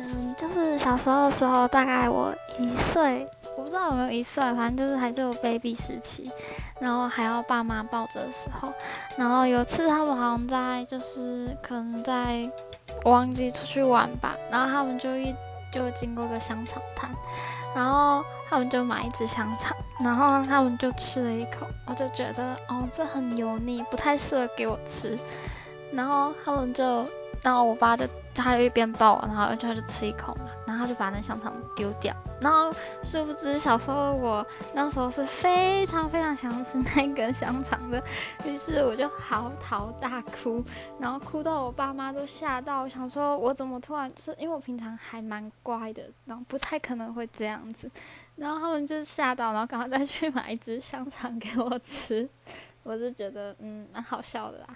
嗯，就是小时候的时候，大概我一岁，我不知道有没有一岁，反正就是还是有 baby 时期，然后还要爸妈抱着的时候，然后有次他们好像在，就是可能在，我忘记出去玩吧，然后他们就一就经过个香肠摊，然后他们就买一只香肠，然后他们就吃了一口，我就觉得哦，这很油腻，不太适合给我吃，然后他们就。然后我爸就他就一边抱我，然后他就吃一口嘛，然后他就把那香肠丢掉。然后殊不知小时候我那时候是非常非常想要吃那根香肠的，于是我就嚎啕大哭，然后哭到我爸妈都吓到，想说我怎么突然是因为我平常还蛮乖的，然后不太可能会这样子，然后他们就吓到，然后赶快再去买一只香肠给我吃，我就觉得嗯蛮好笑的啦。